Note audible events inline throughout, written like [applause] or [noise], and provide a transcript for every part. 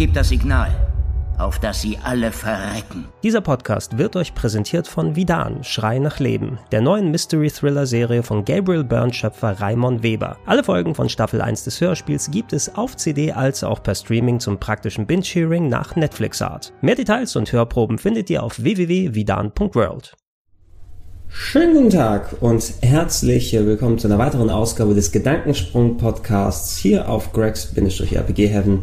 Gib das Signal, auf das sie alle verrecken. Dieser Podcast wird euch präsentiert von Vidan, Schrei nach Leben, der neuen Mystery-Thriller-Serie von Gabriel Byrne-Schöpfer Raimon Weber. Alle Folgen von Staffel 1 des Hörspiels gibt es auf CD als auch per Streaming zum praktischen Binge-Hearing nach Netflix-Art. Mehr Details und Hörproben findet ihr auf www.vidan.world. Schönen guten Tag und herzlich willkommen zu einer weiteren Ausgabe des Gedankensprung Podcasts hier auf gregs-rpgheaven.de.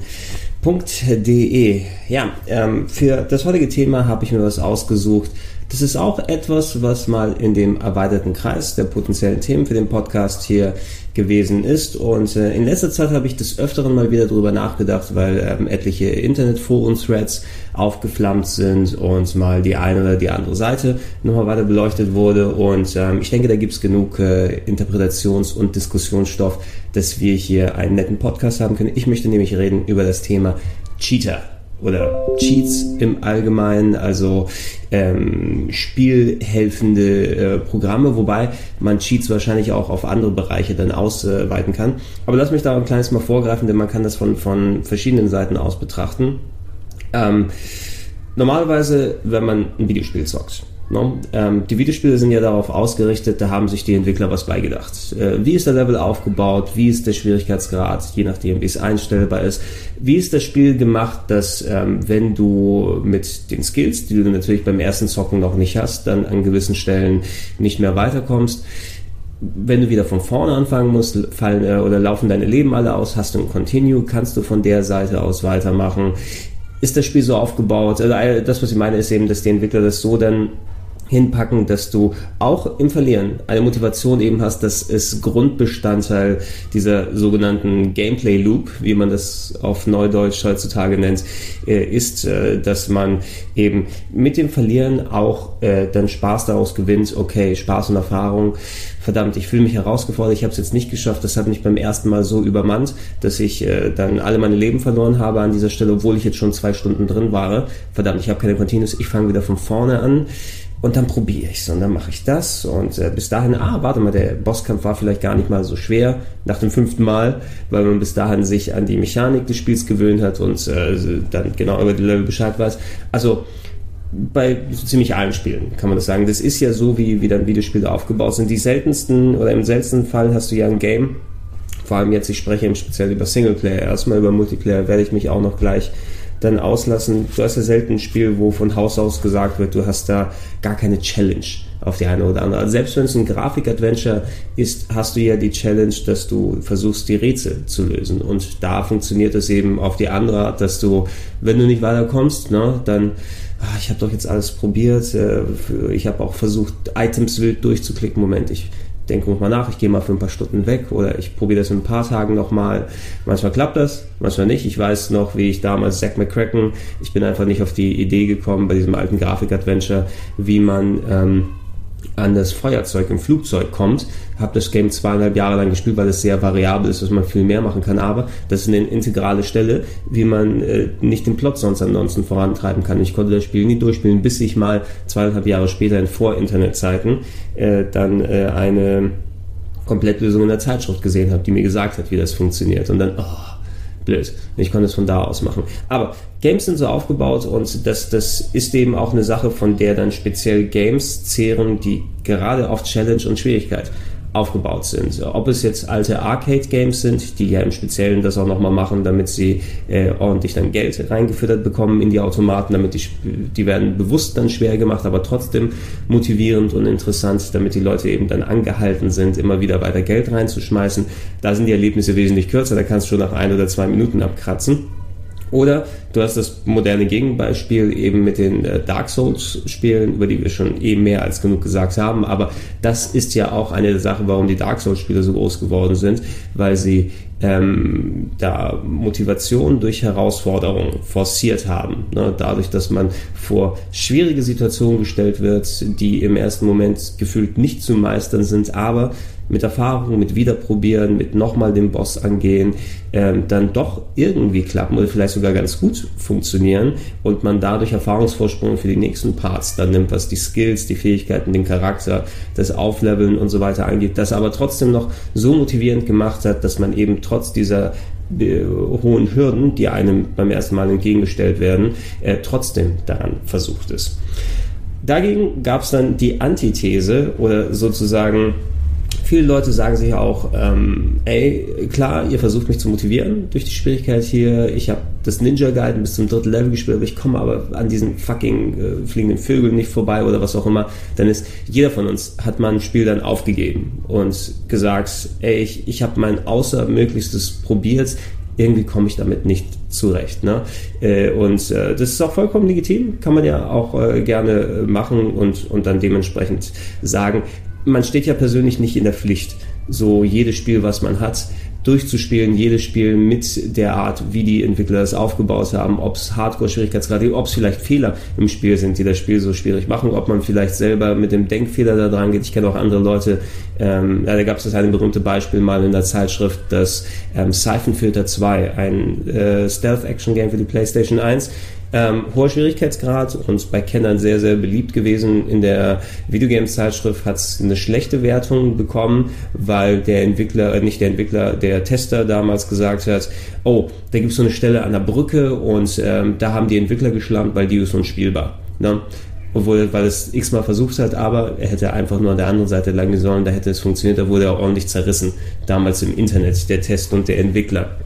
Ja, ähm, für das heutige Thema habe ich mir was ausgesucht. Das ist auch etwas, was mal in dem erweiterten Kreis der potenziellen Themen für den Podcast hier gewesen ist. Und äh, in letzter Zeit habe ich des Öfteren mal wieder darüber nachgedacht, weil ähm, etliche Internetforen-Threads aufgeflammt sind und mal die eine oder die andere Seite nochmal weiter beleuchtet wurde. Und ähm, ich denke, da gibt es genug äh, Interpretations- und Diskussionsstoff, dass wir hier einen netten Podcast haben können. Ich möchte nämlich reden über das Thema Cheater oder Cheats im Allgemeinen, also ähm, spielhelfende äh, Programme, wobei man Cheats wahrscheinlich auch auf andere Bereiche dann ausweiten kann. Aber lass mich da ein kleines Mal vorgreifen, denn man kann das von, von verschiedenen Seiten aus betrachten. Ähm, normalerweise, wenn man ein Videospiel zockt, No? Ähm, die Videospiele sind ja darauf ausgerichtet, da haben sich die Entwickler was beigedacht. Äh, wie ist der Level aufgebaut? Wie ist der Schwierigkeitsgrad? Je nachdem, wie es einstellbar ist. Wie ist das Spiel gemacht, dass ähm, wenn du mit den Skills, die du natürlich beim ersten Zocken noch nicht hast, dann an gewissen Stellen nicht mehr weiterkommst? wenn du wieder von vorne anfangen musst, fallen äh, oder laufen deine Leben alle aus, hast du ein Continue, kannst du von der Seite aus weitermachen. Ist das Spiel so aufgebaut? Also äh, das, was ich meine, ist eben, dass die Entwickler das so dann hinpacken, dass du auch im Verlieren eine Motivation eben hast, dass es Grundbestandteil dieser sogenannten Gameplay Loop, wie man das auf Neudeutsch heutzutage nennt, äh, ist, äh, dass man eben mit dem Verlieren auch äh, dann Spaß daraus gewinnt, okay, Spaß und Erfahrung, verdammt, ich fühle mich herausgefordert, ich habe es jetzt nicht geschafft, das hat mich beim ersten Mal so übermannt, dass ich dann alle meine Leben verloren habe an dieser Stelle, obwohl ich jetzt schon zwei Stunden drin war. Verdammt, ich habe keine Continuous, ich fange wieder von vorne an und dann probiere ich es und dann mache ich das und äh, bis dahin, ah, warte mal, der Bosskampf war vielleicht gar nicht mal so schwer nach dem fünften Mal, weil man bis dahin sich an die Mechanik des Spiels gewöhnt hat und äh, dann genau über die Level Bescheid weiß. Also bei so ziemlich allen Spielen kann man das sagen. Das ist ja so, wie, wie dann Videospiele aufgebaut sind. Die seltensten oder im seltensten Fall hast du ja ein Game, vor allem jetzt, ich spreche im speziell über Singleplayer, erstmal über Multiplayer werde ich mich auch noch gleich dann auslassen. Du hast ja selten ein Spiel, wo von Haus aus gesagt wird, du hast da gar keine Challenge auf die eine oder andere. Also selbst wenn es ein Grafik-Adventure ist, hast du ja die Challenge, dass du versuchst, die Rätsel zu lösen. Und da funktioniert es eben auf die andere Art, dass du, wenn du nicht weiterkommst, ne, dann ah, ich habe doch jetzt alles probiert, äh, ich habe auch versucht, Items wild durchzuklicken. Moment, ich denke nochmal nach, ich gehe mal für ein paar Stunden weg oder ich probiere das in ein paar Tagen nochmal. Manchmal klappt das, manchmal nicht. Ich weiß noch, wie ich damals Zack McCracken, ich bin einfach nicht auf die Idee gekommen bei diesem alten Grafik-Adventure, wie man ähm, an das Feuerzeug im Flugzeug kommt. Habe das Game zweieinhalb Jahre lang gespielt, weil es sehr variabel ist, dass man viel mehr machen kann. Aber das ist eine integrale Stelle, wie man äh, nicht den Plot sonst ansonsten vorantreiben kann. Ich konnte das Spiel nie durchspielen, bis ich mal zweieinhalb Jahre später in Vor-Internet-Zeiten äh, dann äh, eine Komplettlösung in der Zeitschrift gesehen habe, die mir gesagt hat, wie das funktioniert. Und dann, oh, blöd. Ich konnte es von da aus machen. Aber Games sind so aufgebaut und das, das ist eben auch eine Sache, von der dann speziell Games zehren, die gerade auf Challenge und Schwierigkeit aufgebaut sind. Ob es jetzt alte Arcade-Games sind, die ja im Speziellen das auch nochmal machen, damit sie äh, ordentlich dann Geld reingefüttert bekommen in die Automaten, damit die, die werden bewusst dann schwer gemacht, aber trotzdem motivierend und interessant, damit die Leute eben dann angehalten sind, immer wieder weiter Geld reinzuschmeißen. Da sind die Erlebnisse wesentlich kürzer, da kannst du schon nach ein oder zwei Minuten abkratzen. Oder du hast das moderne Gegenbeispiel eben mit den äh, Dark Souls Spielen, über die wir schon eh mehr als genug gesagt haben. Aber das ist ja auch eine der Sachen, warum die Dark Souls Spiele so groß geworden sind, weil sie ähm, da Motivation durch Herausforderungen forciert haben. Ne? Dadurch, dass man vor schwierige Situationen gestellt wird, die im ersten Moment gefühlt nicht zu meistern sind, aber mit Erfahrung, mit Wiederprobieren, mit nochmal den Boss angehen, ähm, dann doch irgendwie klappen oder vielleicht sogar ganz gut funktionieren und man dadurch Erfahrungsvorsprung für die nächsten Parts dann nimmt, was die Skills, die Fähigkeiten, den Charakter, das Aufleveln und so weiter angeht, das aber trotzdem noch so motivierend gemacht hat, dass man eben trotz dieser äh, hohen Hürden, die einem beim ersten Mal entgegengestellt werden, äh, trotzdem daran versucht ist. Dagegen gab es dann die Antithese oder sozusagen Viele Leute sagen sich auch, ähm, ey, klar, ihr versucht mich zu motivieren durch die Schwierigkeit hier. Ich habe das Ninja Guide bis zum dritten Level gespielt, aber ich komme aber an diesen fucking äh, fliegenden Vögeln nicht vorbei oder was auch immer. Dann ist jeder von uns hat mal ein Spiel dann aufgegeben und gesagt, ey, ich, ich habe mein Außermöglichstes probiert irgendwie komme ich damit nicht zurecht. Ne? Äh, und äh, das ist auch vollkommen legitim, kann man ja auch äh, gerne machen und, und dann dementsprechend sagen, man steht ja persönlich nicht in der Pflicht, so jedes Spiel, was man hat, durchzuspielen, jedes Spiel mit der Art, wie die Entwickler es aufgebaut haben, ob es Hardcore-Schwierigkeitsgrad, ob es vielleicht Fehler im Spiel sind, die das Spiel so schwierig machen, ob man vielleicht selber mit dem Denkfehler da dran geht. Ich kenne auch andere Leute, ähm, ja, da gab es das eine berühmte Beispiel mal in der Zeitschrift, dass ähm, Siphon Filter 2, ein äh, Stealth-Action-Game für die PlayStation 1, ähm, hoher Schwierigkeitsgrad und bei Kennern sehr, sehr beliebt gewesen. In der Videogames-Zeitschrift hat es eine schlechte Wertung bekommen, weil der Entwickler, äh, nicht der Entwickler, der Tester damals gesagt hat, oh, da gibt es so eine Stelle an der Brücke und ähm, da haben die Entwickler geschlampt, weil die ist unspielbar. Ne? obwohl, weil es x-mal versucht hat, aber er hätte einfach nur an der anderen Seite lang sollen, da hätte es funktioniert, da wurde er ordentlich zerrissen, damals im Internet, der Test und der Entwickler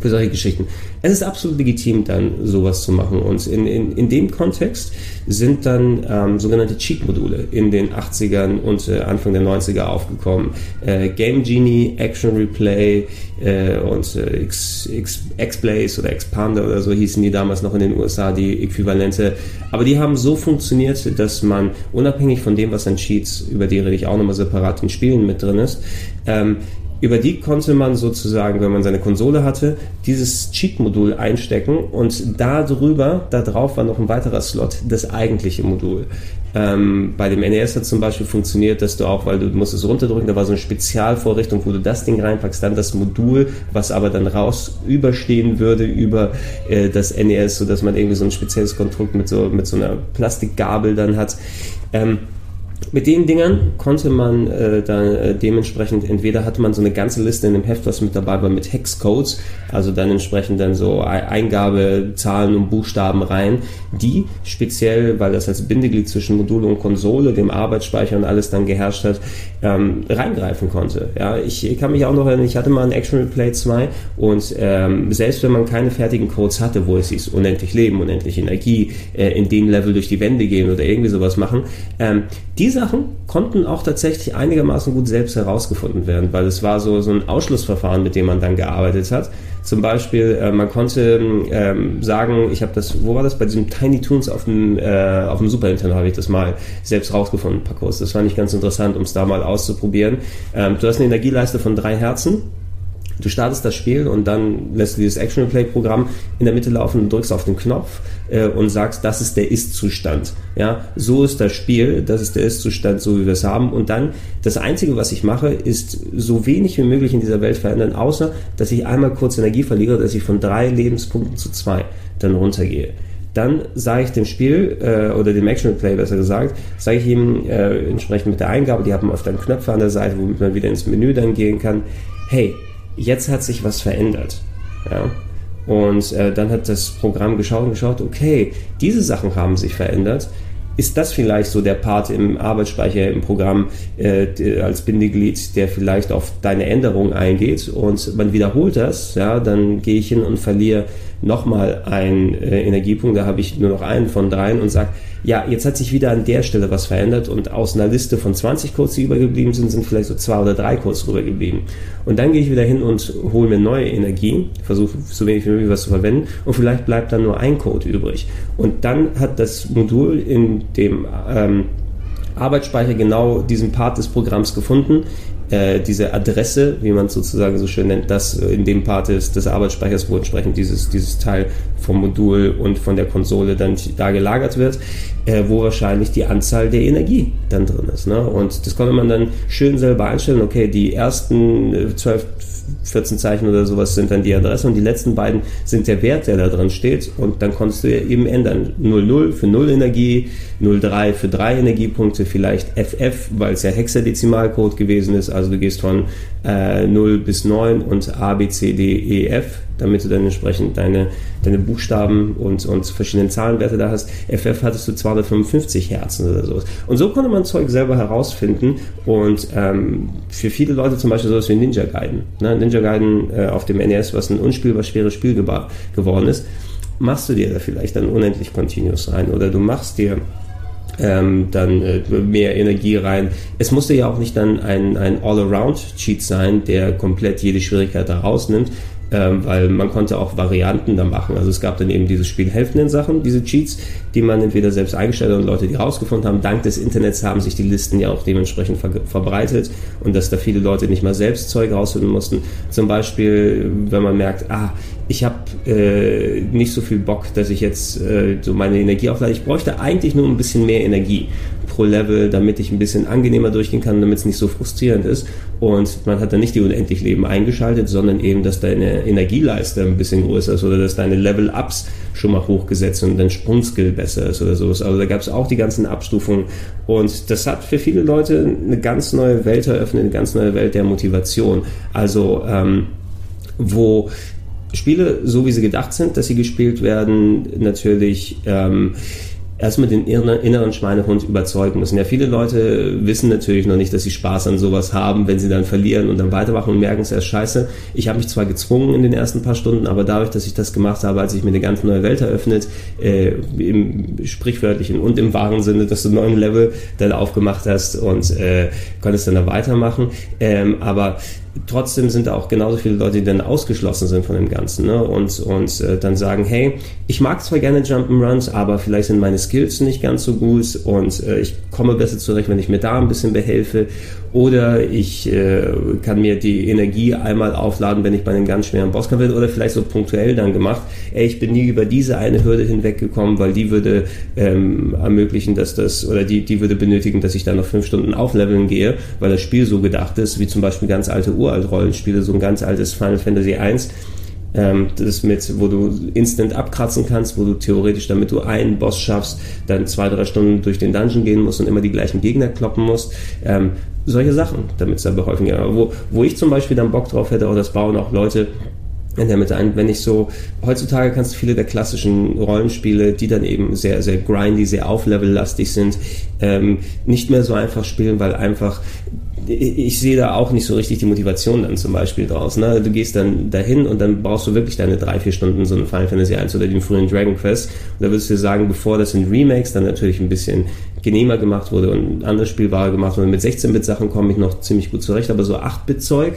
für solche Geschichten. Es ist absolut legitim, dann sowas zu machen. Und in, in, in dem Kontext sind dann ähm, sogenannte Cheat-Module in den 80ern und äh, Anfang der 90er aufgekommen. Äh, Game Genie, Action Replay äh, und äh, X, X, X-Blaze oder Expander oder so hießen die damals noch in den USA, die Äquivalente. Aber die haben so funktioniert, dass man unabhängig von dem, was an Cheats, über die rede ich auch nochmal separat in Spielen mit drin ist, ähm, über die konnte man sozusagen, wenn man seine Konsole hatte, dieses Cheat-Modul einstecken und da drüber, da drauf war noch ein weiterer Slot, das eigentliche Modul. Ähm, bei dem NES hat zum Beispiel funktioniert, dass du auch, weil du musst es runterdrücken, da war so eine Spezialvorrichtung, wo du das Ding reinpackst, dann das Modul, was aber dann raus überstehen würde über äh, das NES, sodass man irgendwie so ein spezielles Konstrukt mit so, mit so einer Plastikgabel dann hat. Ähm, mit den Dingern konnte man äh, dann äh, dementsprechend, entweder hatte man so eine ganze Liste in dem Heft, was mit dabei war, mit Hexcodes, also dann entsprechend dann so Eingabezahlen und Buchstaben rein, die speziell, weil das als Bindeglied zwischen Modul und Konsole, dem Arbeitsspeicher und alles dann geherrscht hat, ähm, reingreifen konnte. Ja, ich, ich kann mich auch noch erinnern, ich hatte mal ein Action Replay 2 und ähm, selbst wenn man keine fertigen Codes hatte, wo es hieß, unendlich Leben, unendlich Energie, äh, in dem Level durch die Wände gehen oder irgendwie sowas machen, ähm, die Sachen konnten auch tatsächlich einigermaßen gut selbst herausgefunden werden, weil es war so, so ein Ausschlussverfahren, mit dem man dann gearbeitet hat. Zum Beispiel, äh, man konnte ähm, sagen, ich habe das, wo war das? Bei diesem Tiny Toons auf dem, äh, auf dem Super Nintendo habe ich das mal selbst rausgefunden, Pacos. Das fand ich ganz interessant, um es da mal auszuprobieren. Ähm, du hast eine Energieleiste von drei Herzen Du startest das Spiel und dann lässt du dieses Action Replay Programm in der Mitte laufen und drückst auf den Knopf äh, und sagst, das ist der Ist-Zustand. Ja, so ist das Spiel, das ist der Ist-Zustand, so wie wir es haben. Und dann das Einzige, was ich mache, ist so wenig wie möglich in dieser Welt verändern, außer dass ich einmal kurz Energie verliere, dass ich von drei Lebenspunkten zu zwei dann runtergehe dann sage ich dem Spiel äh, oder dem Action Replay besser gesagt, sage ich ihm äh, entsprechend mit der Eingabe, die haben oft dann Knöpfe an der Seite, womit man wieder ins Menü dann gehen kann. Hey, jetzt hat sich was verändert. Ja? Und äh, dann hat das Programm geschaut und geschaut, okay, diese Sachen haben sich verändert. Ist das vielleicht so der Part im Arbeitsspeicher im Programm äh, als Bindeglied, der vielleicht auf deine Änderungen eingeht und man wiederholt das, ja, dann gehe ich hin und verliere nochmal einen äh, Energiepunkt, da habe ich nur noch einen von dreien und sage, ja, jetzt hat sich wieder an der Stelle was verändert und aus einer Liste von 20 Codes, die übergeblieben sind, sind vielleicht so zwei oder drei Codes rübergeblieben. Und dann gehe ich wieder hin und hole mir neue Energie, versuche so wenig wie möglich was zu verwenden und vielleicht bleibt dann nur ein Code übrig. Und dann hat das Modul in dem ähm, Arbeitsspeicher genau diesen Part des Programms gefunden, äh, diese Adresse, wie man es sozusagen so schön nennt, das in dem Part ist des Arbeitsspeichers, wo entsprechend dieses, dieses Teil vom Modul und von der Konsole dann da gelagert wird, äh, wo wahrscheinlich die Anzahl der Energie dann drin ist. Ne? Und das konnte man dann schön selber einstellen. Okay, die ersten 12, äh, 14 Zeichen oder sowas sind dann die Adresse und die letzten beiden sind der Wert, der da drin steht und dann konntest du eben ändern. 00 für 0 Energie, 03 für 3 Energiepunkte, vielleicht FF, weil es ja Hexadezimalcode gewesen ist, Also du gehst von äh, 0 bis 9 und A, B, C, D, E, F, damit du dann entsprechend deine, deine Buchstaben und, und verschiedene Zahlenwerte da hast. FF hattest du 255 Herzen oder so. Und so konnte man Zeug selber herausfinden und ähm, für viele Leute zum Beispiel sowas wie Ninja Gaiden. Ne? Ninja Gaiden äh, auf dem NES, was ein unspielbar schweres Spiel geworden ist, machst du dir da vielleicht dann unendlich Continuous rein oder du machst dir ähm, dann äh, mehr Energie rein. Es musste ja auch nicht dann ein, ein All-Around-Cheat sein, der komplett jede Schwierigkeit da rausnimmt, ähm, weil man konnte auch Varianten da machen. Also es gab dann eben diese spielhelfenden Sachen, diese Cheats, die man entweder selbst eingestellt hat und Leute, die rausgefunden haben. Dank des Internets haben sich die Listen ja auch dementsprechend ver verbreitet und dass da viele Leute nicht mal selbst Zeug rausfinden mussten. Zum Beispiel, wenn man merkt, ah, ich habe äh, nicht so viel Bock, dass ich jetzt äh, so meine Energie auflade. Ich bräuchte eigentlich nur ein bisschen mehr Energie pro Level, damit ich ein bisschen angenehmer durchgehen kann, damit es nicht so frustrierend ist. Und man hat dann nicht die unendlich Leben eingeschaltet, sondern eben, dass deine Energieleiste ein bisschen größer ist oder dass deine Level-Ups schon mal hochgesetzt und dein Sprungskill besser ist oder sowas. Also da gab es auch die ganzen Abstufungen. Und das hat für viele Leute eine ganz neue Welt eröffnet, eine ganz neue Welt der Motivation. Also ähm, wo Spiele, so wie sie gedacht sind, dass sie gespielt werden, natürlich ähm, erstmal den inneren Schweinehund überzeugen müssen. Ja, viele Leute wissen natürlich noch nicht, dass sie Spaß an sowas haben, wenn sie dann verlieren und dann weitermachen und merken es erst scheiße. Ich habe mich zwar gezwungen in den ersten paar Stunden, aber dadurch, dass ich das gemacht habe, als ich mir eine ganz neue Welt eröffnet, äh, im sprichwörtlichen und im wahren Sinne, dass du einen neuen Level dann aufgemacht hast und äh, konntest dann da weitermachen. Ähm, aber trotzdem sind da auch genauso viele Leute, die dann ausgeschlossen sind von dem Ganzen ne? und, und äh, dann sagen, hey, ich mag zwar gerne Jump'n'Runs, aber vielleicht sind meine Skills nicht ganz so gut und äh, ich komme besser zurecht, wenn ich mir da ein bisschen behelfe oder ich äh, kann mir die Energie einmal aufladen, wenn ich bei einem ganz schweren Bosskampf bin. Oder vielleicht so punktuell dann gemacht, ey, ich bin nie über diese eine Hürde hinweggekommen, weil die würde ähm, ermöglichen, dass das, oder die, die würde benötigen, dass ich dann noch fünf Stunden aufleveln gehe, weil das Spiel so gedacht ist, wie zum Beispiel ganz alte Uralt-Rollenspiele, so ein ganz altes Final Fantasy I, ähm, das mit, wo du instant abkratzen kannst, wo du theoretisch, damit du einen Boss schaffst, dann zwei, drei Stunden durch den Dungeon gehen musst und immer die gleichen Gegner kloppen musst. Ähm, solche Sachen, damit es da beholfen geht. Wo, wo ich zum Beispiel dann Bock drauf hätte, auch das bauen auch Leute in der Mitte ein. Wenn ich so, heutzutage kannst du viele der klassischen Rollenspiele, die dann eben sehr, sehr grindy, sehr auflevellastig sind, ähm, nicht mehr so einfach spielen, weil einfach ich sehe da auch nicht so richtig die Motivation dann zum Beispiel draus. Ne? Du gehst dann dahin und dann brauchst du wirklich deine drei, vier Stunden so ein Final Fantasy 1 oder den frühen Dragon Quest. Und da würdest du sagen, bevor das in Remakes dann natürlich ein bisschen genehmer gemacht wurde und andere Spielware gemacht wurde, mit 16-Bit-Sachen komme ich noch ziemlich gut zurecht, aber so 8-Bit-Zeug,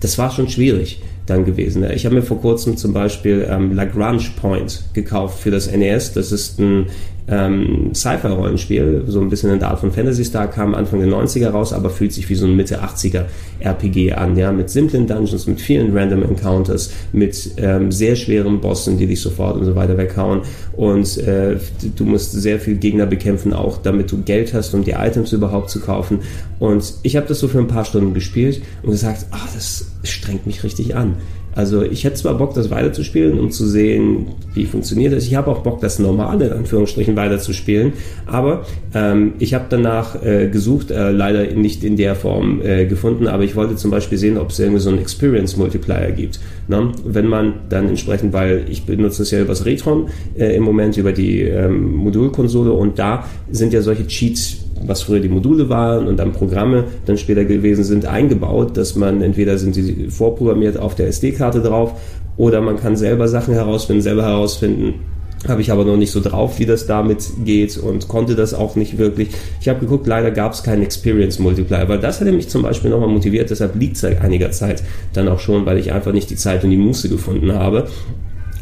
das war schon schwierig dann gewesen. Ich habe mir vor kurzem zum Beispiel ähm, Lagrange Point gekauft für das NES. Das ist ein ähm, Sci-Fi-Rollenspiel, so ein bisschen in der Art von Fantasy Star, kam Anfang der 90er raus, aber fühlt sich wie so ein Mitte 80er RPG an, ja, mit simplen Dungeons, mit vielen Random Encounters, mit ähm, sehr schweren Bossen, die dich sofort und so weiter weghauen und äh, du musst sehr viel Gegner bekämpfen, auch damit du Geld hast, um die Items überhaupt zu kaufen und ich habe das so für ein paar Stunden gespielt und gesagt, ah, das strengt mich richtig an. Also ich hätte zwar Bock, das weiterzuspielen, um zu sehen, wie funktioniert das. Ich habe auch Bock, das normale in Anführungsstrichen weiterzuspielen. Aber ähm, ich habe danach äh, gesucht, äh, leider nicht in der Form äh, gefunden, aber ich wollte zum Beispiel sehen, ob es irgendwie so einen Experience Multiplier gibt. Ne? Wenn man dann entsprechend, weil ich benutze es ja übers Retron äh, im Moment über die ähm, Modulkonsole und da sind ja solche Cheats was früher die Module waren und dann Programme dann später gewesen sind, eingebaut, dass man entweder sind sie vorprogrammiert auf der SD-Karte drauf oder man kann selber Sachen herausfinden, selber herausfinden, habe ich aber noch nicht so drauf, wie das damit geht und konnte das auch nicht wirklich. Ich habe geguckt, leider gab es keinen Experience Multiplier, weil das hätte mich zum Beispiel nochmal motiviert, deshalb liegt es seit einiger Zeit dann auch schon, weil ich einfach nicht die Zeit und die Muße gefunden habe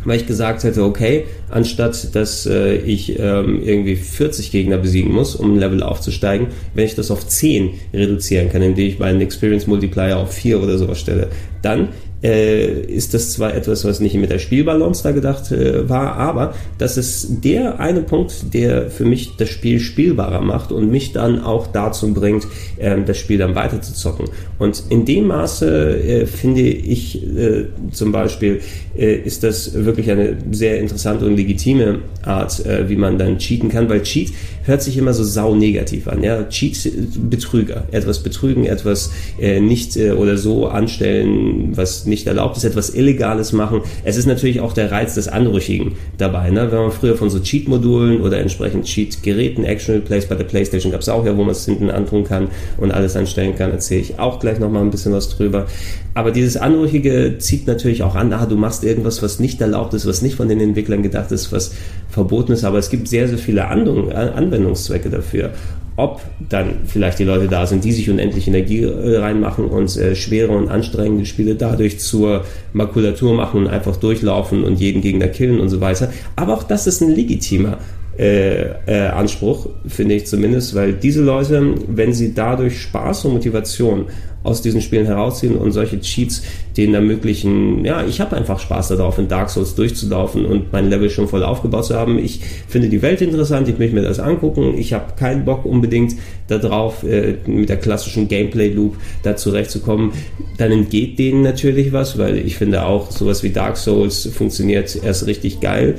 weil ich gesagt hätte, okay, anstatt dass äh, ich ähm, irgendwie 40 Gegner besiegen muss, um ein Level aufzusteigen, wenn ich das auf 10 reduzieren kann, indem ich meinen Experience Multiplier auf 4 oder sowas stelle, dann äh, ist das zwar etwas, was nicht mit der Spielbalance da gedacht äh, war, aber das ist der eine Punkt, der für mich das Spiel spielbarer macht und mich dann auch dazu bringt, äh, das Spiel dann weiter zu zocken. Und in dem Maße äh, finde ich äh, zum Beispiel, äh, ist das wirklich eine sehr interessante und legitime Art, wie man dann cheaten kann, weil Cheat hört sich immer so sau negativ an. Ja, Cheat, Betrüger, etwas betrügen, etwas äh, nicht äh, oder so anstellen, was nicht erlaubt ist, etwas Illegales machen. Es ist natürlich auch der Reiz des Anrüchigen dabei. Ne? Wenn man früher von so Cheat-Modulen oder entsprechend Cheat-Geräten, Action Replays bei der PlayStation gab es auch ja, wo man es hinten antun kann und alles anstellen kann, erzähle ich auch gleich nochmal ein bisschen was drüber. Aber dieses Anrüchige zieht natürlich auch an, ah, du machst irgendwas, was nicht erlaubt ist, was nicht von den Entwicklern gedacht ist, was verboten ist. Aber es gibt sehr, sehr viele Anwendungszwecke dafür ob dann vielleicht die Leute da sind, die sich unendlich Energie äh, reinmachen und äh, schwere und anstrengende Spiele dadurch zur Makulatur machen und einfach durchlaufen und jeden Gegner killen und so weiter. Aber auch das ist ein legitimer äh, äh, Anspruch, finde ich zumindest, weil diese Leute, wenn sie dadurch Spaß und Motivation aus diesen Spielen herausziehen und solche Cheats denen ermöglichen, ja, ich habe einfach Spaß darauf, in Dark Souls durchzulaufen und mein Level schon voll aufgebaut zu haben. Ich finde die Welt interessant, ich möchte mir das angucken. Ich habe keinen Bock unbedingt darauf, äh, mit der klassischen Gameplay-Loop da zurechtzukommen. Dann entgeht denen natürlich was, weil ich finde auch sowas wie Dark Souls funktioniert erst richtig geil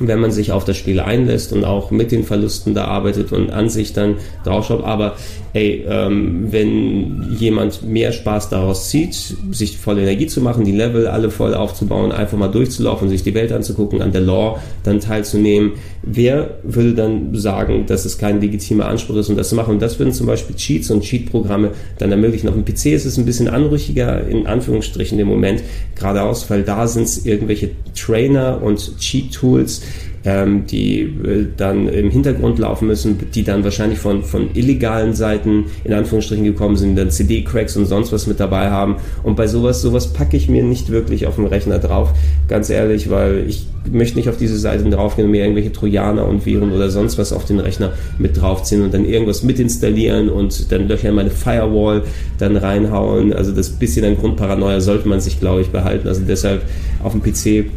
wenn man sich auf das Spiel einlässt und auch mit den Verlusten da arbeitet und an sich dann draufschaut. Aber ey, ähm, wenn jemand mehr Spaß daraus zieht, sich voll Energie zu machen, die Level alle voll aufzubauen, einfach mal durchzulaufen, sich die Welt anzugucken, an der Lore dann teilzunehmen, wer würde dann sagen, dass es kein legitimer Anspruch ist, um das zu machen? Und das würden zum Beispiel Cheats und Cheat-Programme dann ermöglichen. Auf dem PC ist es ein bisschen anrüchiger, in Anführungsstrichen im Moment, geradeaus, weil da sind es irgendwelche Trainer und Cheat-Tools, ähm, die äh, dann im Hintergrund laufen müssen, die dann wahrscheinlich von, von illegalen Seiten in Anführungsstrichen gekommen sind, dann CD-Cracks und sonst was mit dabei haben. Und bei sowas, sowas packe ich mir nicht wirklich auf dem Rechner drauf, ganz ehrlich, weil ich möchte nicht auf diese Seiten draufgehen und mir irgendwelche Trojaner und Viren oder sonst was auf den Rechner mit draufziehen und dann irgendwas mit installieren und dann Löcher in meine Firewall dann reinhauen. Also das bisschen an Grundparanoia sollte man sich, glaube ich, behalten. Also deshalb auf dem PC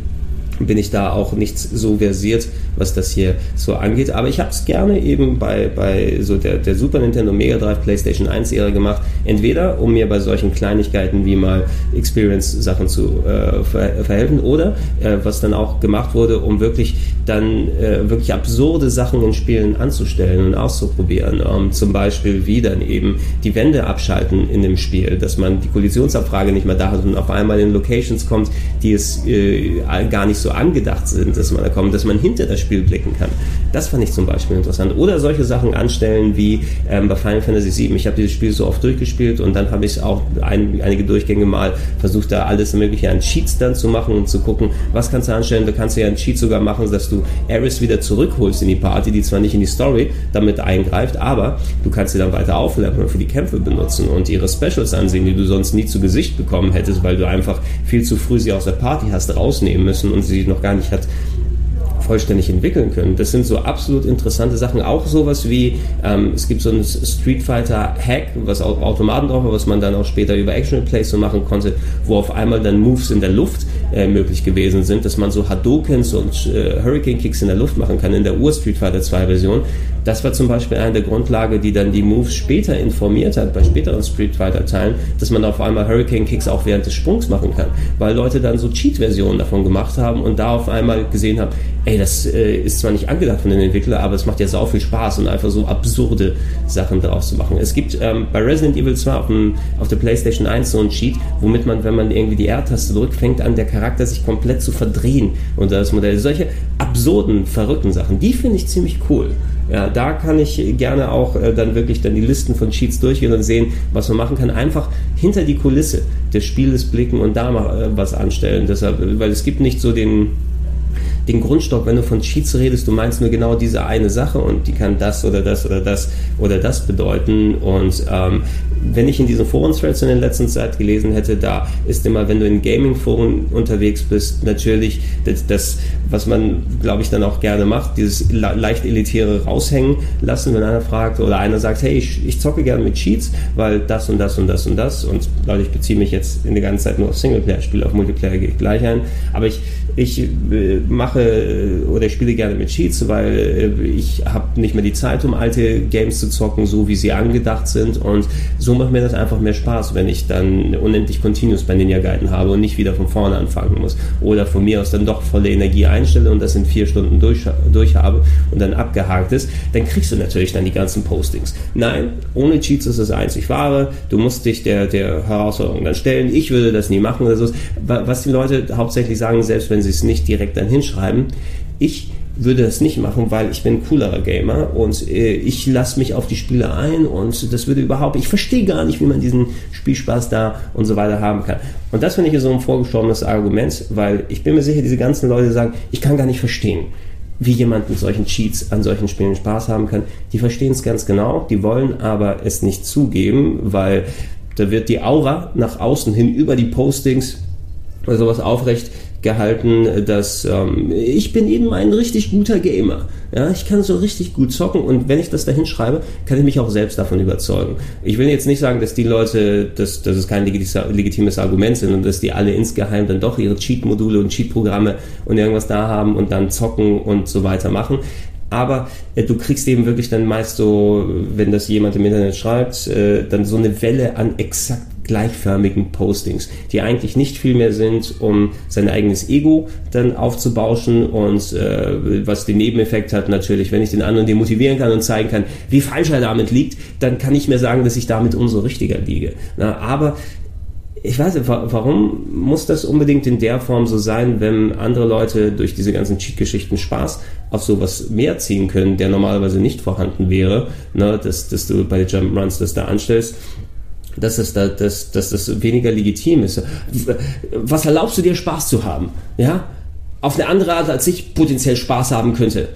bin ich da auch nicht so versiert, was das hier so angeht. Aber ich habe es gerne eben bei, bei so der, der Super Nintendo Mega Drive PlayStation 1 Ära gemacht. Entweder um mir bei solchen Kleinigkeiten wie mal Experience-Sachen zu äh, ver verhelfen oder äh, was dann auch gemacht wurde, um wirklich dann äh, wirklich absurde Sachen in Spielen anzustellen und auszuprobieren. Ähm, zum Beispiel wie dann eben die Wände abschalten in dem Spiel, dass man die Kollisionsabfrage nicht mehr da hat und auf einmal in Locations kommt, die es äh, gar nicht so angedacht sind, dass man da kommt, dass man hinter das Spiel blicken kann. Das fand ich zum Beispiel interessant. Oder solche Sachen anstellen wie ähm, bei Final Fantasy VII. Ich habe dieses Spiel so oft durchgespielt und dann habe ich auch ein, einige Durchgänge mal versucht, da alles Mögliche an Cheats dann zu machen und zu gucken, was kannst du anstellen. Da kannst du ja einen Cheat sogar machen, dass du Eris wieder zurückholst in die Party, die zwar nicht in die Story damit eingreift, aber du kannst sie dann weiter aufleveln und für die Kämpfe benutzen und ihre Specials ansehen, die du sonst nie zu Gesicht bekommen hättest, weil du einfach viel zu früh sie aus der Party hast rausnehmen müssen und sie noch gar nicht hat vollständig entwickeln können. Das sind so absolut interessante Sachen. Auch sowas wie, ähm, es gibt so ein Street Fighter Hack, was auch Automaten drauf hat, was man dann auch später über Action Plays so machen konnte, wo auf einmal dann Moves in der Luft äh, möglich gewesen sind, dass man so Hadokens und äh, Hurricane Kicks in der Luft machen kann in der Ur Street Fighter 2 Version. Das war zum Beispiel eine der Grundlage, die dann die Moves später informiert hat, bei späteren Street Fighter Teilen, dass man auf einmal Hurricane Kicks auch während des Sprungs machen kann, weil Leute dann so Cheat-Versionen davon gemacht haben und da auf einmal gesehen haben, ey, das äh, ist zwar nicht angedacht von den Entwicklern, aber es macht ja sau viel Spaß und einfach so absurde Sachen daraus zu machen. Es gibt ähm, bei Resident Evil 2 auf, dem, auf der PlayStation 1 so ein Cheat, womit man, wenn man irgendwie die R-Taste drückt, fängt an, der Charakter sich komplett zu verdrehen unter das Modell. Solche absurden, verrückten Sachen, die finde ich ziemlich cool. Ja, da kann ich gerne auch äh, dann wirklich dann die Listen von Cheats durchgehen und sehen, was man machen kann. Einfach hinter die Kulisse des Spieles blicken und da mal äh, was anstellen. Deshalb, weil es gibt nicht so den den Grundstock, wenn du von Cheats redest, du meinst nur genau diese eine Sache und die kann das oder das oder das oder das bedeuten. Und ähm, wenn ich in diesen Foren-Threads in der letzten Zeit gelesen hätte, da ist immer, wenn du in Gaming-Foren unterwegs bist, natürlich das, das was man, glaube ich, dann auch gerne macht, dieses leicht elitäre raushängen lassen, wenn einer fragt oder einer sagt, hey, ich, ich zocke gerne mit Cheats, weil das und das und das und das und Leute, ich beziehe mich jetzt in der ganzen Zeit nur auf Singleplayer-Spiele, auf Multiplayer gehe ich gleich ein, aber ich, ich äh, mache äh, oder spiele gerne mit Cheats, weil äh, ich habe nicht mehr die Zeit, um alte Games zu zocken, so wie sie angedacht sind. Und so macht mir das einfach mehr Spaß, wenn ich dann unendlich Continuous bei Ninja Gaiden habe und nicht wieder von vorne anfangen muss. Oder von mir aus dann doch volle Energie einstelle und das in vier Stunden durch, durch habe und dann abgehakt ist, dann kriegst du natürlich dann die ganzen Postings. Nein, ohne Cheats ist das einzig wahre. Du musst dich der, der Herausforderung dann stellen. Ich würde das nie machen oder so. Was die Leute hauptsächlich sagen, selbst wenn sie es nicht direkt dann hinschreiben, ich würde das nicht machen, weil ich bin ein coolerer Gamer und äh, ich lasse mich auf die Spiele ein und das würde überhaupt, ich verstehe gar nicht, wie man diesen Spielspaß da und so weiter haben kann. Und das finde ich so ein vorgestorbenes Argument, weil ich bin mir sicher, diese ganzen Leute sagen, ich kann gar nicht verstehen, wie jemand mit solchen Cheats an solchen Spielen Spaß haben kann. Die verstehen es ganz genau, die wollen aber es nicht zugeben, weil da wird die Aura nach außen hin über die Postings sowas aufrecht gehalten, dass ähm, ich bin eben ein richtig guter Gamer. Ja, ich kann so richtig gut zocken und wenn ich das da hinschreibe, kann ich mich auch selbst davon überzeugen. Ich will jetzt nicht sagen, dass die Leute, dass, dass es kein legitimes Argument sind und dass die alle insgeheim dann doch ihre Cheat-Module und Cheat-Programme und irgendwas da haben und dann zocken und so weiter machen aber äh, du kriegst eben wirklich dann meist so, wenn das jemand im Internet schreibt, äh, dann so eine Welle an exakt gleichförmigen Postings, die eigentlich nicht viel mehr sind, um sein eigenes Ego dann aufzubauschen und äh, was den Nebeneffekt hat natürlich, wenn ich den anderen demotivieren kann und zeigen kann, wie falsch er damit liegt, dann kann ich mir sagen, dass ich damit umso richtiger liege. Na, aber ich weiß nicht, warum muss das unbedingt in der Form so sein, wenn andere Leute durch diese ganzen Cheat-Geschichten Spaß auf sowas mehr ziehen können, der normalerweise nicht vorhanden wäre, ne, dass, dass du bei den Jump Runs das da anstellst dass es da, dass, dass das weniger legitim ist. Was erlaubst du dir Spaß zu haben? Ja? Auf eine andere Art, als ich potenziell Spaß haben könnte.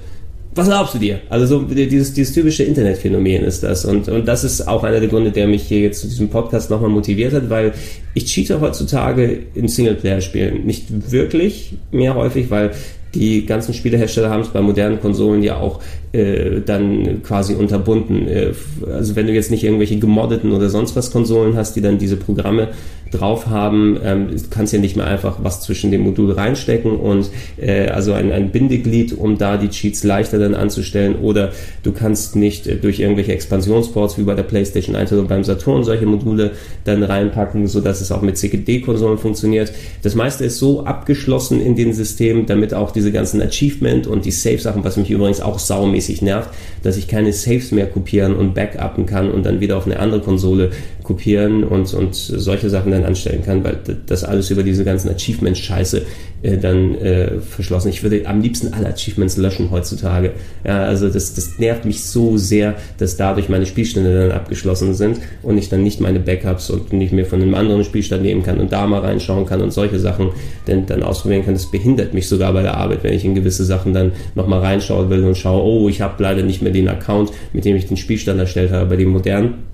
Was erlaubst du dir? Also so dieses, dieses typische Internetphänomen ist das. Und, und das ist auch einer der Gründe, der mich hier jetzt zu diesem Podcast nochmal motiviert hat, weil ich cheate heutzutage in Singleplayer-Spielen. Nicht wirklich mehr häufig, weil die ganzen Spielehersteller haben es bei modernen Konsolen ja auch äh, dann quasi unterbunden. Äh, also wenn du jetzt nicht irgendwelche gemoddeten oder sonst was Konsolen hast, die dann diese Programme drauf haben, ähm, kannst ja nicht mehr einfach was zwischen dem Modul reinstecken und äh, also ein, ein Bindeglied, um da die Cheats leichter dann anzustellen oder du kannst nicht durch irgendwelche Expansionsports wie bei der PlayStation 1 oder beim Saturn solche Module dann reinpacken, so dass es auch mit CKD-Konsolen funktioniert. Das meiste ist so abgeschlossen in den Systemen, damit auch diese ganzen Achievement und die Save-Sachen, was mich übrigens auch saumäßig nervt, dass ich keine Saves mehr kopieren und backuppen kann und dann wieder auf eine andere Konsole kopieren und, und solche Sachen dann anstellen kann, weil das alles über diese ganzen Achievements-Scheiße äh, dann äh, verschlossen. Ich würde am liebsten alle Achievements löschen heutzutage. Ja, also das, das nervt mich so sehr, dass dadurch meine Spielstände dann abgeschlossen sind und ich dann nicht meine Backups und nicht mehr von einem anderen Spielstand nehmen kann und da mal reinschauen kann und solche Sachen dann, dann ausprobieren kann. Das behindert mich sogar bei der Arbeit, wenn ich in gewisse Sachen dann nochmal reinschauen will und schaue, oh, ich habe leider nicht mehr den Account, mit dem ich den Spielstand erstellt habe, bei dem modernen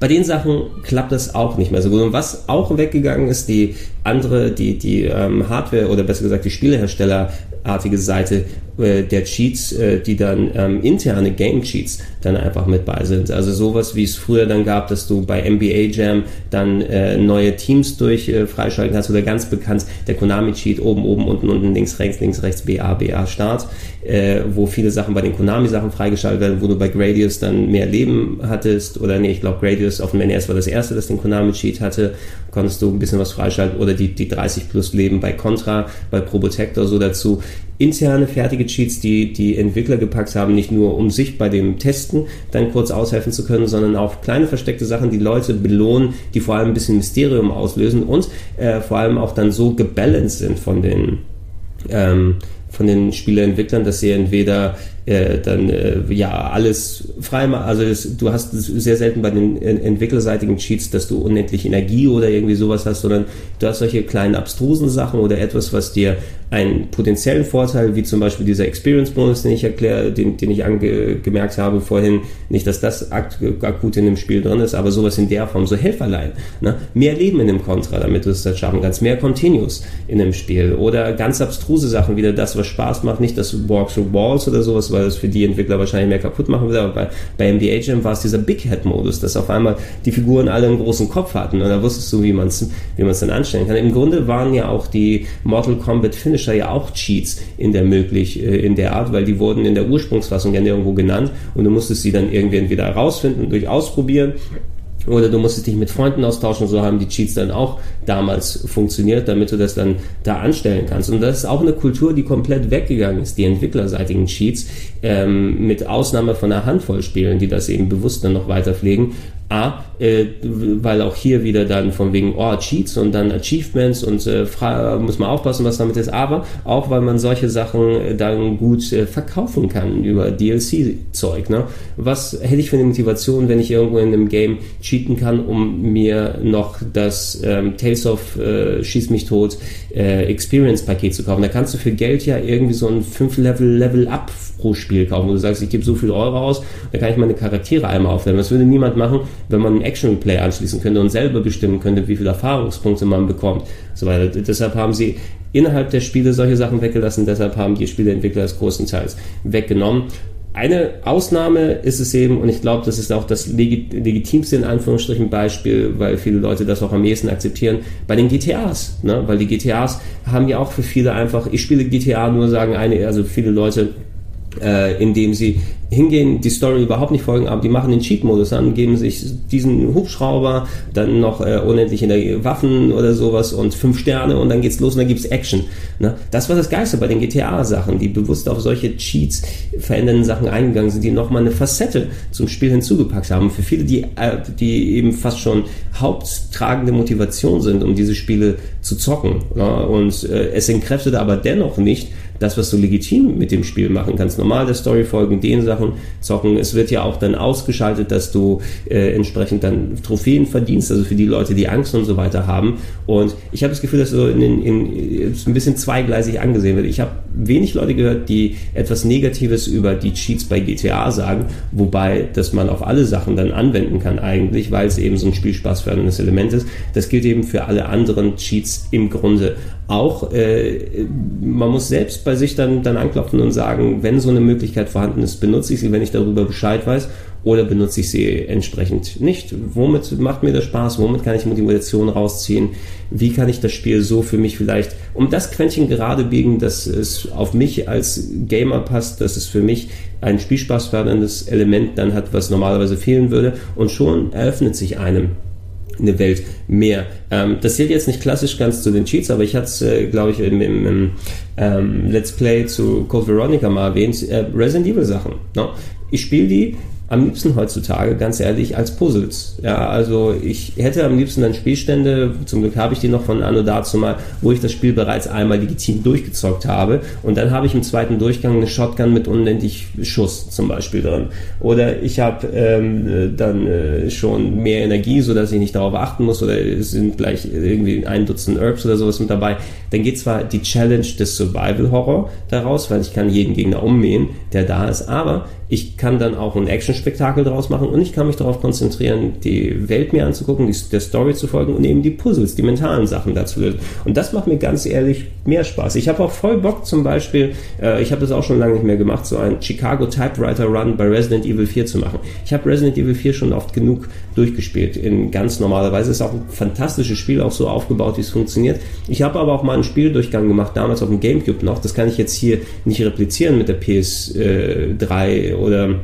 bei den Sachen klappt das auch nicht mehr so gut. Und was auch weggegangen ist, die andere, die, die ähm, Hardware oder besser gesagt die Spieleherstellerartige Seite der Cheats, äh, die dann ähm, interne Game Cheats dann einfach mit bei sind. Also sowas, wie es früher dann gab, dass du bei NBA Jam dann äh, neue Teams durch äh, freischalten kannst oder ganz bekannt der Konami Cheat oben, oben, unten, unten, links, rechts, links, rechts, BA, BA, Start, äh, wo viele Sachen bei den Konami Sachen freigeschaltet werden, wo du bei Gradius dann mehr Leben hattest oder nee, ich glaube Gradius auf dem NES war das erste, das den Konami Cheat hatte, konntest du ein bisschen was freischalten oder die, die 30 plus Leben bei Contra, bei Probotector so dazu interne fertige Cheats, die die Entwickler gepackt haben, nicht nur um sich bei dem Testen dann kurz aushelfen zu können, sondern auch kleine versteckte Sachen, die Leute belohnen, die vor allem ein bisschen Mysterium auslösen und äh, vor allem auch dann so gebalanced sind von den ähm, von den Spieleentwicklern, dass sie entweder äh, dann äh, ja alles frei machen. Also es, du hast sehr selten bei den entwicklerseitigen Cheats, dass du unendlich Energie oder irgendwie sowas hast, sondern du hast solche kleinen abstrusen Sachen oder etwas, was dir einen potenziellen Vorteil, wie zum Beispiel dieser Experience-Bonus, den ich erkläre, den, den ich angemerkt habe vorhin, nicht, dass das akut in dem Spiel drin ist, aber sowas in der Form, so Helferlein. Ne? Mehr Leben in dem Contra, damit du es das schaffen kannst, mehr Continuous in dem Spiel oder ganz abstruse Sachen, wieder das, was Spaß macht, nicht das Walk through Walls oder sowas, weil das für die Entwickler wahrscheinlich mehr kaputt machen würde, aber bei, bei MDA Jam war es dieser Big Head Modus, dass auf einmal die Figuren alle einen großen Kopf hatten. Und da wusstest du, wie man es wie dann anstellen kann. Im Grunde waren ja auch die Mortal Kombat Finisher ja auch Cheats in der möglich, äh, in der Art, weil die wurden in der Ursprungsfassung ja nirgendwo genannt. Und du musstest sie dann irgendwie entweder herausfinden durch Ausprobieren oder du musstest dich mit Freunden austauschen, so haben die Cheats dann auch damals funktioniert, damit du das dann da anstellen kannst. Und das ist auch eine Kultur, die komplett weggegangen ist, die entwicklerseitigen Cheats, ähm, mit Ausnahme von einer Handvoll Spielen, die das eben bewusst dann noch weiter pflegen. A, äh, weil auch hier wieder dann von wegen, oh, Cheats und dann Achievements und äh, muss man aufpassen, was damit ist, aber auch, weil man solche Sachen dann gut äh, verkaufen kann über DLC-Zeug. Ne? Was hätte ich für eine Motivation, wenn ich irgendwo in einem Game cheaten kann, um mir noch das ähm, Tales of äh, Schieß mich tot äh, Experience-Paket zu kaufen? Da kannst du für Geld ja irgendwie so ein 5-Level-Level-Up pro Spiel kaufen, wo du sagst, ich gebe so viel Euro aus, da kann ich meine Charaktere einmal aufwärmen. Das würde niemand machen, wenn man ein Action-Replay anschließen könnte und selber bestimmen könnte, wie viele Erfahrungspunkte man bekommt. So weiter. Deshalb haben sie innerhalb der Spiele solche Sachen weggelassen, deshalb haben die Spieleentwickler das größtenteils weggenommen. Eine Ausnahme ist es eben, und ich glaube, das ist auch das legitimste in Anführungsstrichen Beispiel, weil viele Leute das auch am ehesten akzeptieren, bei den GTAs. Ne? Weil die GTAs haben ja auch für viele einfach, ich spiele GTA nur, sagen eine, also viele Leute, äh, indem sie hingehen, die Story überhaupt nicht folgen, aber die machen den Cheat-Modus an, geben sich diesen Hubschrauber, dann noch äh, unendliche Waffen oder sowas und fünf Sterne und dann geht's los und dann gibt's Action. Ne? Das war das Geiste bei den GTA-Sachen, die bewusst auf solche Cheats verändernden Sachen eingegangen sind, die nochmal eine Facette zum Spiel hinzugepackt haben. Für viele, die, äh, die eben fast schon haupttragende Motivation sind, um diese Spiele zu zocken. Ne? Und äh, es entkräftet aber dennoch nicht, das, was du legitim mit dem Spiel machen kannst. Normal der Story folgen, den Sachen zocken. Es wird ja auch dann ausgeschaltet, dass du äh, entsprechend dann Trophäen verdienst, also für die Leute, die Angst und so weiter haben. Und ich habe das Gefühl, dass so in, in, in, ein bisschen zweigleisig angesehen wird. Ich habe wenig Leute gehört, die etwas Negatives über die Cheats bei GTA sagen, wobei dass man auf alle Sachen dann anwenden kann eigentlich, weil es eben so ein Spielspaßförderndes Element ist. Das gilt eben für alle anderen Cheats im Grunde auch. Äh, man muss selbst bei sich dann, dann anklopfen und sagen, wenn so eine Möglichkeit vorhanden ist, benutze ich sie, wenn ich darüber Bescheid weiß oder benutze ich sie entsprechend nicht? Womit macht mir das Spaß? Womit kann ich Motivation rausziehen? Wie kann ich das Spiel so für mich vielleicht um das Quäntchen gerade biegen, dass es auf mich als Gamer passt, dass es für mich ein spielspaßförderndes Element dann hat, was normalerweise fehlen würde und schon eröffnet sich einem eine Welt mehr. Ähm, das zählt jetzt nicht klassisch ganz zu den Cheats, aber ich hatte es, äh, glaube ich, im, im, im ähm, Let's Play zu Code Veronica mal erwähnt, äh, Resident Evil Sachen. No? Ich spiele die am liebsten heutzutage, ganz ehrlich, als Puzzles. Ja, also ich hätte am liebsten dann Spielstände, zum Glück habe ich die noch von Anno dazu mal, wo ich das Spiel bereits einmal legitim durchgezockt habe und dann habe ich im zweiten Durchgang eine Shotgun mit unendlich Schuss zum Beispiel drin. Oder ich habe ähm, dann äh, schon mehr Energie, sodass ich nicht darauf achten muss oder es sind gleich irgendwie ein Dutzend Herbs oder sowas mit dabei. Dann geht zwar die Challenge des Survival Horror daraus, weil ich kann jeden Gegner ummähen, der da ist, aber ich kann dann auch ein Action-Spektakel daraus machen und ich kann mich darauf konzentrieren, die Welt mir anzugucken, die, der Story zu folgen und eben die Puzzles, die mentalen Sachen dazu lösen. Und das macht mir ganz ehrlich mehr Spaß. Ich habe auch voll Bock zum Beispiel, äh, ich habe das auch schon lange nicht mehr gemacht, so einen Chicago Typewriter Run bei Resident Evil 4 zu machen. Ich habe Resident Evil 4 schon oft genug durchgespielt, in ganz normaler Weise. Ist auch ein fantastisches Spiel, auch so aufgebaut, wie es funktioniert. Ich habe aber auch mal einen Spieldurchgang gemacht, damals auf dem Gamecube noch. Das kann ich jetzt hier nicht replizieren mit der PS3 oder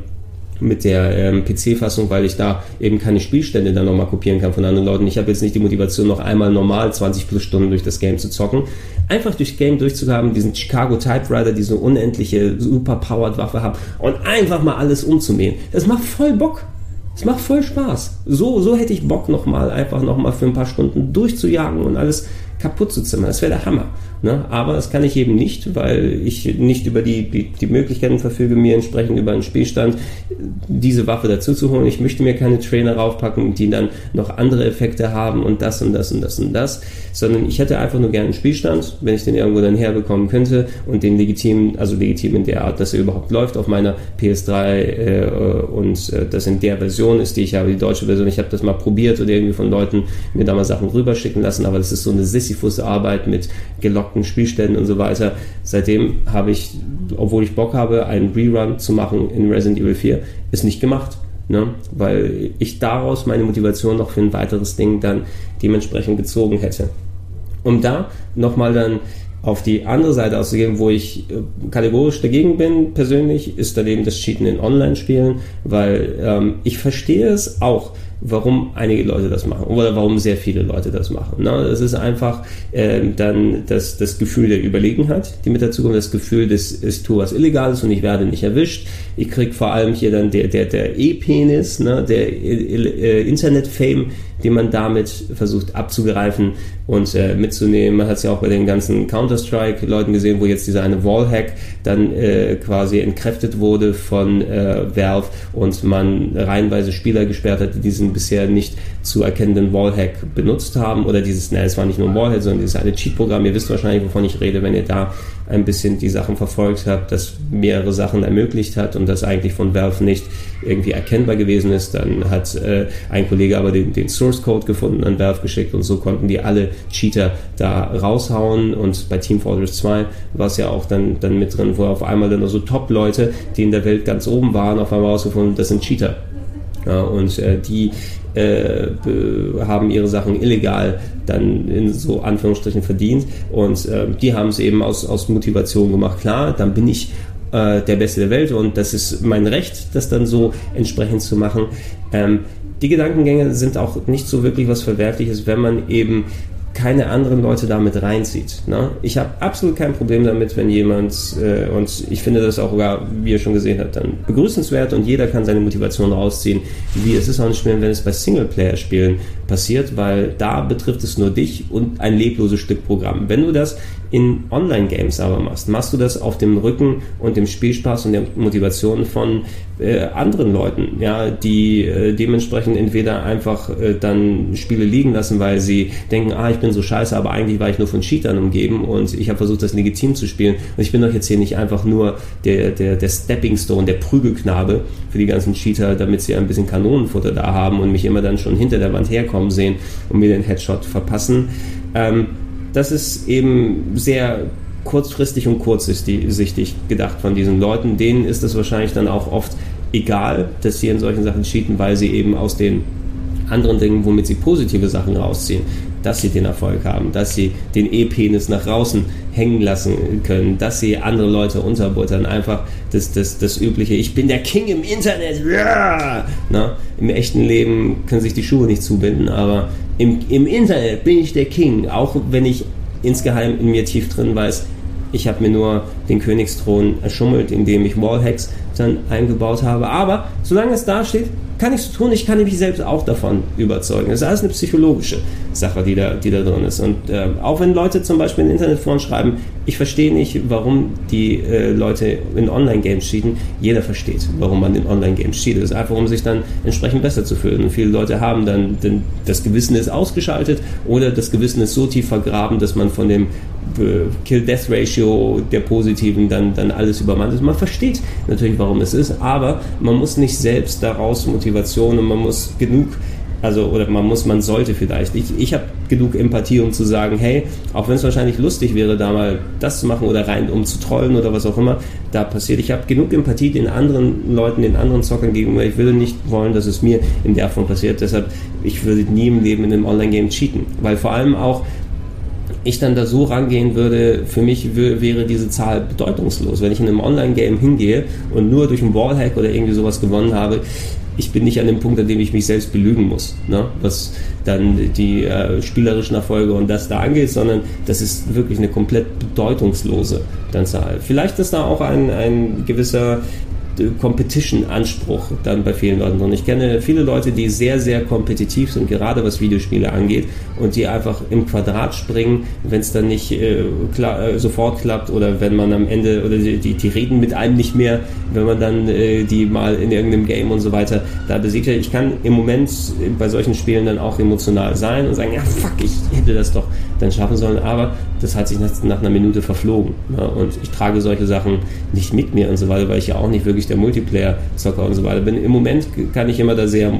mit der ähm, PC-Fassung, weil ich da eben keine Spielstände dann nochmal kopieren kann von anderen Leuten. Ich habe jetzt nicht die Motivation, noch einmal normal 20 plus Stunden durch das Game zu zocken. Einfach durchs Game durchzuhaben, diesen Chicago Typewriter, diese unendliche, superpowered Waffe haben und einfach mal alles umzumähen. Das macht voll Bock. Es macht voll Spaß. So, so hätte ich Bock nochmal, einfach nochmal für ein paar Stunden durchzujagen und alles kaputt zu zimmern. Das wäre der Hammer. Ne? Aber das kann ich eben nicht, weil ich nicht über die, die, die Möglichkeiten verfüge, mir entsprechend über einen Spielstand diese Waffe dazu zu holen. Ich möchte mir keine Trainer raufpacken, die dann noch andere Effekte haben und das und das und das und das, sondern ich hätte einfach nur gerne einen Spielstand, wenn ich den irgendwo dann herbekommen könnte und den legitim, also legitim in der Art, dass er überhaupt läuft auf meiner PS3 äh, und äh, das in der Version ist, die ich habe, die deutsche Version. Ich habe das mal probiert oder irgendwie von Leuten mir da mal Sachen rüberschicken lassen, aber das ist so eine Sisyphus-Arbeit mit gelockten Spielständen und so weiter. Seitdem habe ich, obwohl ich Bock habe, einen Rerun zu machen in Resident Evil 4, ist nicht gemacht. Ne? Weil ich daraus meine Motivation noch für ein weiteres Ding dann dementsprechend gezogen hätte. Um da nochmal dann auf die andere Seite auszugehen, wo ich äh, kategorisch dagegen bin, persönlich, ist daneben das Cheaten in Online-Spielen, weil ähm, ich verstehe es auch, warum einige Leute das machen oder warum sehr viele Leute das machen. Ne? Es ist einfach ähm, dann das, das Gefühl der Überlegenheit, die mit dazu kommt, das Gefühl, dass ich tue was Illegales und ich werde nicht erwischt. Ich krieg vor allem hier dann der, der, der E-Penis, ne? der äh, Internet-Fame, den man damit versucht abzugreifen und äh, mitzunehmen. Man hat es ja auch bei den ganzen Counter-Strike-Leuten gesehen, wo jetzt dieser eine Wallhack dann äh, quasi entkräftet wurde von äh, Valve und man reihenweise Spieler gesperrt hat, die diesen bisher nicht zu erkennenden Wallhack benutzt haben oder dieses, na, es war nicht nur ein Wallhack, sondern dieses eine Cheat-Programm. Ihr wisst wahrscheinlich, wovon ich rede, wenn ihr da ein bisschen die Sachen verfolgt habt, das mehrere Sachen ermöglicht hat und das eigentlich von Valve nicht irgendwie erkennbar gewesen ist. Dann hat äh, ein Kollege aber den, den Source Code gefunden, an Valve geschickt und so konnten die alle Cheater da raushauen. Und bei Team Fortress 2 war es ja auch dann, dann mit drin, wo auf einmal dann so Top-Leute, die in der Welt ganz oben waren, auf einmal rausgefunden, das sind Cheater. Ja, und äh, die äh, haben ihre Sachen illegal dann in so Anführungsstrichen verdient und äh, die haben es eben aus, aus Motivation gemacht. Klar, dann bin ich äh, der Beste der Welt und das ist mein Recht, das dann so entsprechend zu machen. Ähm, die Gedankengänge sind auch nicht so wirklich was Verwerfliches, wenn man eben keine anderen Leute damit reinzieht. Ne? Ich habe absolut kein Problem damit, wenn jemand, äh, und ich finde das auch sogar, wie ihr schon gesehen habt, dann begrüßenswert und jeder kann seine Motivation rausziehen. Wie es ist auch nicht mehr, wenn es bei Singleplayer-Spielen passiert, weil da betrifft es nur dich und ein lebloses Stück Programm. Wenn du das in Online-Games aber machst, machst du das auf dem Rücken und dem Spielspaß und der Motivation von äh, anderen Leuten, ja, die äh, dementsprechend entweder einfach äh, dann Spiele liegen lassen, weil sie denken, ah, ich bin so scheiße, aber eigentlich war ich nur von Cheatern umgeben und ich habe versucht, das legitim zu spielen und ich bin doch jetzt hier nicht einfach nur der, der, der Stepping Stone, der Prügelknabe für die ganzen Cheater, damit sie ein bisschen Kanonenfutter da haben und mich immer dann schon hinter der Wand herkommen sehen und mir den Headshot verpassen. Ähm, das ist eben sehr kurzfristig und kurzsichtig gedacht von diesen Leuten. Denen ist es wahrscheinlich dann auch oft egal, dass sie in solchen Sachen cheaten, weil sie eben aus den anderen Dingen, womit sie positive Sachen rausziehen, dass sie den Erfolg haben, dass sie den E-Penis nach draußen hängen lassen können, dass sie andere Leute unterbuttern. Einfach das, das, das übliche, ich bin der King im Internet. Ja! Na, Im echten Leben können sich die Schuhe nicht zubinden, aber im, im Internet bin ich der King, auch wenn ich insgeheim in mir tief drin weiß, ich habe mir nur den Königsthron erschummelt, indem ich Wallhacks dann eingebaut habe. Aber solange es da steht, kann ich es tun. Ich kann mich selbst auch davon überzeugen. Das ist alles eine psychologische Sache, die da, die da drin ist. Und äh, auch wenn Leute zum Beispiel in Internetforen schreiben, ich verstehe nicht, warum die äh, Leute in Online-Games cheaten. Jeder versteht, warum man in Online-Games cheatet. Das ist einfach, um sich dann entsprechend besser zu fühlen. Und viele Leute haben dann, das Gewissen ist ausgeschaltet oder das Gewissen ist so tief vergraben, dass man von dem Kill-Death-Ratio der Positiven dann, dann alles übermannt ist. Man versteht natürlich, warum es ist, aber man muss nicht selbst daraus Motivation und man muss genug also, oder man muss, man sollte vielleicht. Ich, ich habe genug Empathie, um zu sagen, hey, auch wenn es wahrscheinlich lustig wäre, da mal das zu machen oder rein, um zu trollen oder was auch immer da passiert. Ich habe genug Empathie den anderen Leuten, den anderen Zockern gegenüber. Ich würde nicht wollen, dass es mir in der Form passiert. Deshalb, ich würde nie im Leben in einem Online-Game cheaten. Weil vor allem auch, ich dann da so rangehen würde, für mich wäre diese Zahl bedeutungslos. Wenn ich in einem Online-Game hingehe und nur durch einen Wallhack oder irgendwie sowas gewonnen habe, ich bin nicht an dem Punkt, an dem ich mich selbst belügen muss, ne? was dann die äh, spielerischen Erfolge und das da angeht, sondern das ist wirklich eine komplett bedeutungslose dann Zahl. Vielleicht ist da auch ein, ein gewisser Competition-Anspruch dann bei vielen Leuten drin. Ich kenne viele Leute, die sehr, sehr kompetitiv sind, gerade was Videospiele angeht, und die einfach im Quadrat springen, wenn es dann nicht äh, klar, äh, sofort klappt oder wenn man am Ende, oder die, die, die reden mit einem nicht mehr, wenn man dann äh, die mal in irgendeinem Game und so weiter da besiegt. Ich kann im Moment bei solchen Spielen dann auch emotional sein und sagen, ja fuck, ich hätte das doch dann schaffen sollen, aber das hat sich nach, nach einer Minute verflogen. Ja, und ich trage solche Sachen nicht mit mir und so weiter, weil ich ja auch nicht wirklich der Multiplayer-Zocker und so weiter bin. Im Moment kann ich immer da sehr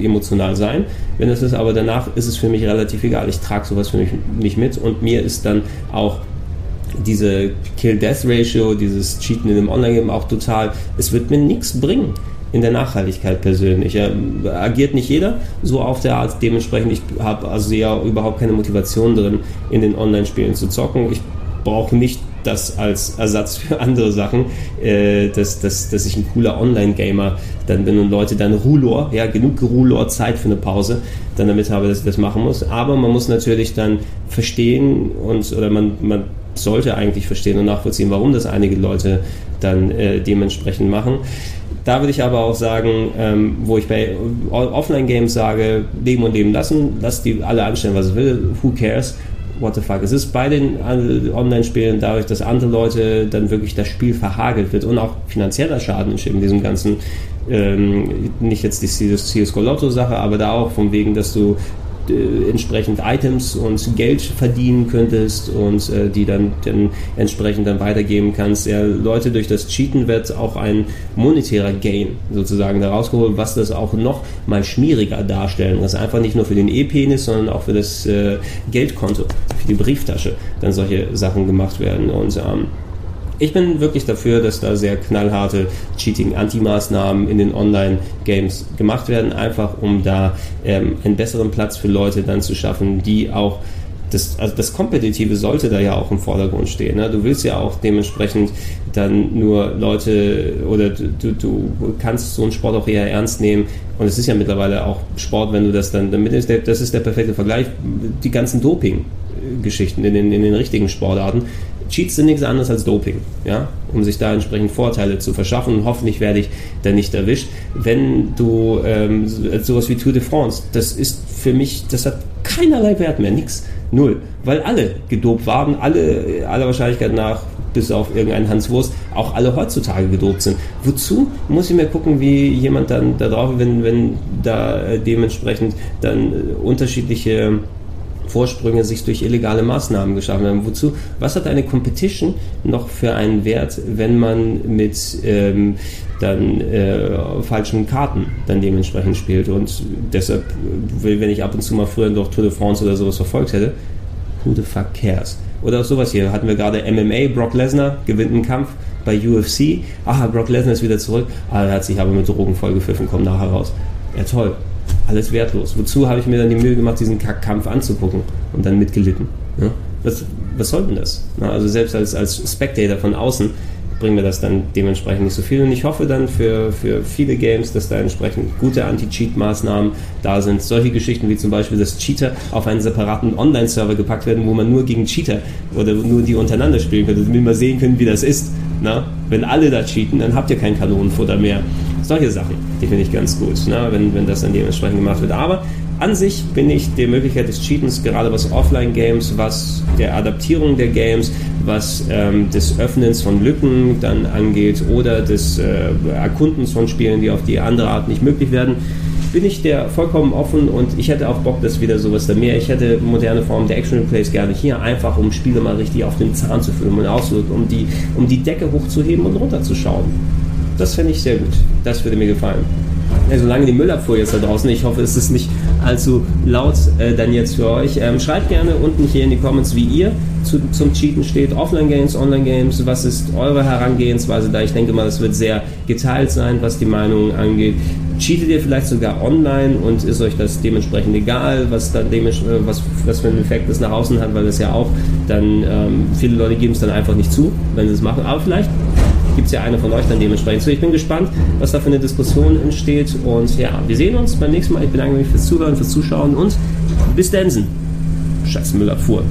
emotional sein. Wenn es ist, aber danach ist es für mich relativ egal. Ich trage sowas für mich nicht mit und mir ist dann auch diese Kill-Death-Ratio, dieses Cheaten in dem Online-Game auch total, es wird mir nichts bringen in der Nachhaltigkeit persönlich. Ja, agiert nicht jeder so auf der Art. Dementsprechend, ich habe also ja überhaupt keine Motivation drin, in den Online-Spielen zu zocken. Ich brauche nicht das als Ersatz [laughs] für andere Sachen, äh, dass, dass, dass ich ein cooler Online-Gamer dann bin und Leute dann Rulor, ja, genug Rulor Zeit für eine Pause, dann damit habe, dass ich das machen muss. Aber man muss natürlich dann verstehen und oder man, man sollte eigentlich verstehen und nachvollziehen, warum das einige Leute dann äh, dementsprechend machen. Da würde ich aber auch sagen, ähm, wo ich bei Offline-Games sage, leben und leben lassen, lass die alle anstellen, was sie will, who cares? What the fuck? Es ist bei den äh, Online-Spielen dadurch, dass andere Leute dann wirklich das Spiel verhagelt wird und auch finanzieller Schaden entsteht in diesem ganzen, ähm, nicht jetzt die CSGO Lotto-Sache, aber da auch von wegen, dass du äh, entsprechend Items und Geld verdienen könntest und äh, die dann, dann entsprechend dann weitergeben kannst. Ja, Leute, durch das Cheaten wird auch ein monetärer Gain sozusagen da rausgeholt, was das auch noch mal schmieriger darstellen. Das einfach nicht nur für den E-Penis, sondern auch für das äh, Geldkonto, für die Brieftasche dann solche Sachen gemacht werden und ähm, ich bin wirklich dafür, dass da sehr knallharte Cheating-Anti-Maßnahmen in den Online-Games gemacht werden, einfach um da ähm, einen besseren Platz für Leute dann zu schaffen, die auch das, also das Kompetitive sollte da ja auch im Vordergrund stehen. Ne? Du willst ja auch dementsprechend dann nur Leute oder du, du kannst so einen Sport auch eher ernst nehmen. Und es ist ja mittlerweile auch Sport, wenn du das dann, damit ist das ist der perfekte Vergleich, die ganzen Doping-Geschichten in den, in den richtigen Sportarten Cheats sind nichts anderes als Doping, ja, um sich da entsprechend Vorteile zu verschaffen. Und hoffentlich werde ich da nicht erwischt. Wenn du ähm, sowas wie Tour de France, das ist für mich, das hat keinerlei Wert mehr, nichts, null, weil alle gedopt waren, alle aller Wahrscheinlichkeit nach bis auf irgendeinen Hans Wurst, auch alle heutzutage gedopt sind. Wozu muss ich mir gucken, wie jemand dann da drauf, wenn, wenn da äh, dementsprechend dann äh, unterschiedliche Vorsprünge sich durch illegale Maßnahmen geschaffen haben. Wozu? Was hat eine Competition noch für einen Wert, wenn man mit ähm, dann äh, falschen Karten dann dementsprechend spielt? Und deshalb, wenn ich ab und zu mal früher noch Tour de France oder sowas verfolgt hätte, who the fuck cares? Oder auch sowas hier hatten wir gerade MMA, Brock Lesnar gewinnt einen Kampf bei UFC. Aha, Brock Lesnar ist wieder zurück. Ah, er hat sich aber mit Drogen vollgepfiffen, kommt nachher raus. Ja, toll alles wertlos. Wozu habe ich mir dann die Mühe gemacht, diesen Kampf anzugucken und dann mitgelitten? Ja? Was, was soll denn das? Na, also selbst als, als Spectator von außen bringt mir das dann dementsprechend nicht so viel. Und ich hoffe dann für, für viele Games, dass da entsprechend gute Anti-Cheat-Maßnahmen da sind. Solche Geschichten wie zum Beispiel, dass Cheater auf einen separaten Online-Server gepackt werden, wo man nur gegen Cheater oder nur die untereinander spielen könnte, damit wir sehen können, wie das ist. Na? Wenn alle da cheaten, dann habt ihr kein Kanonenfutter mehr. Solche Sachen, die finde ich ganz gut, ne? wenn, wenn das dann dementsprechend gemacht wird. Aber an sich bin ich der Möglichkeit des Cheatens, gerade was Offline-Games, was der Adaptierung der Games, was ähm, des Öffnens von Lücken dann angeht oder des äh, Erkundens von Spielen, die auf die andere Art nicht möglich werden, bin ich der vollkommen offen und ich hätte auch Bock, dass wieder sowas da mehr. Ich hätte moderne Formen der Action Replays gerne hier, einfach um Spiele mal richtig auf den Zahn zu filmen und auszuwirken, um die, um die Decke hochzuheben und runterzuschauen. Das fände ich sehr gut. Das würde mir gefallen. Ja, solange die Müllabfuhr jetzt da draußen, ich hoffe, es ist nicht allzu laut äh, dann jetzt für euch. Ähm, schreibt gerne unten hier in die Comments, wie ihr zu, zum Cheaten steht. Offline-Games, Online-Games, was ist eure Herangehensweise da? Ich denke mal, es wird sehr geteilt sein, was die Meinungen angeht. Cheatet ihr vielleicht sogar online und ist euch das dementsprechend egal, was dann äh, was, was für einen Effekt das nach außen hat, weil das ja auch dann ähm, viele Leute geben es dann einfach nicht zu, wenn sie es machen. Aber vielleicht gibt es ja eine von euch dann dementsprechend. So, ich bin gespannt, was da für eine Diskussion entsteht. Und ja, wir sehen uns beim nächsten Mal. Ich bedanke mich fürs Zuhören, fürs Zuschauen und bis Densen. Scheiß Müllabfuhr.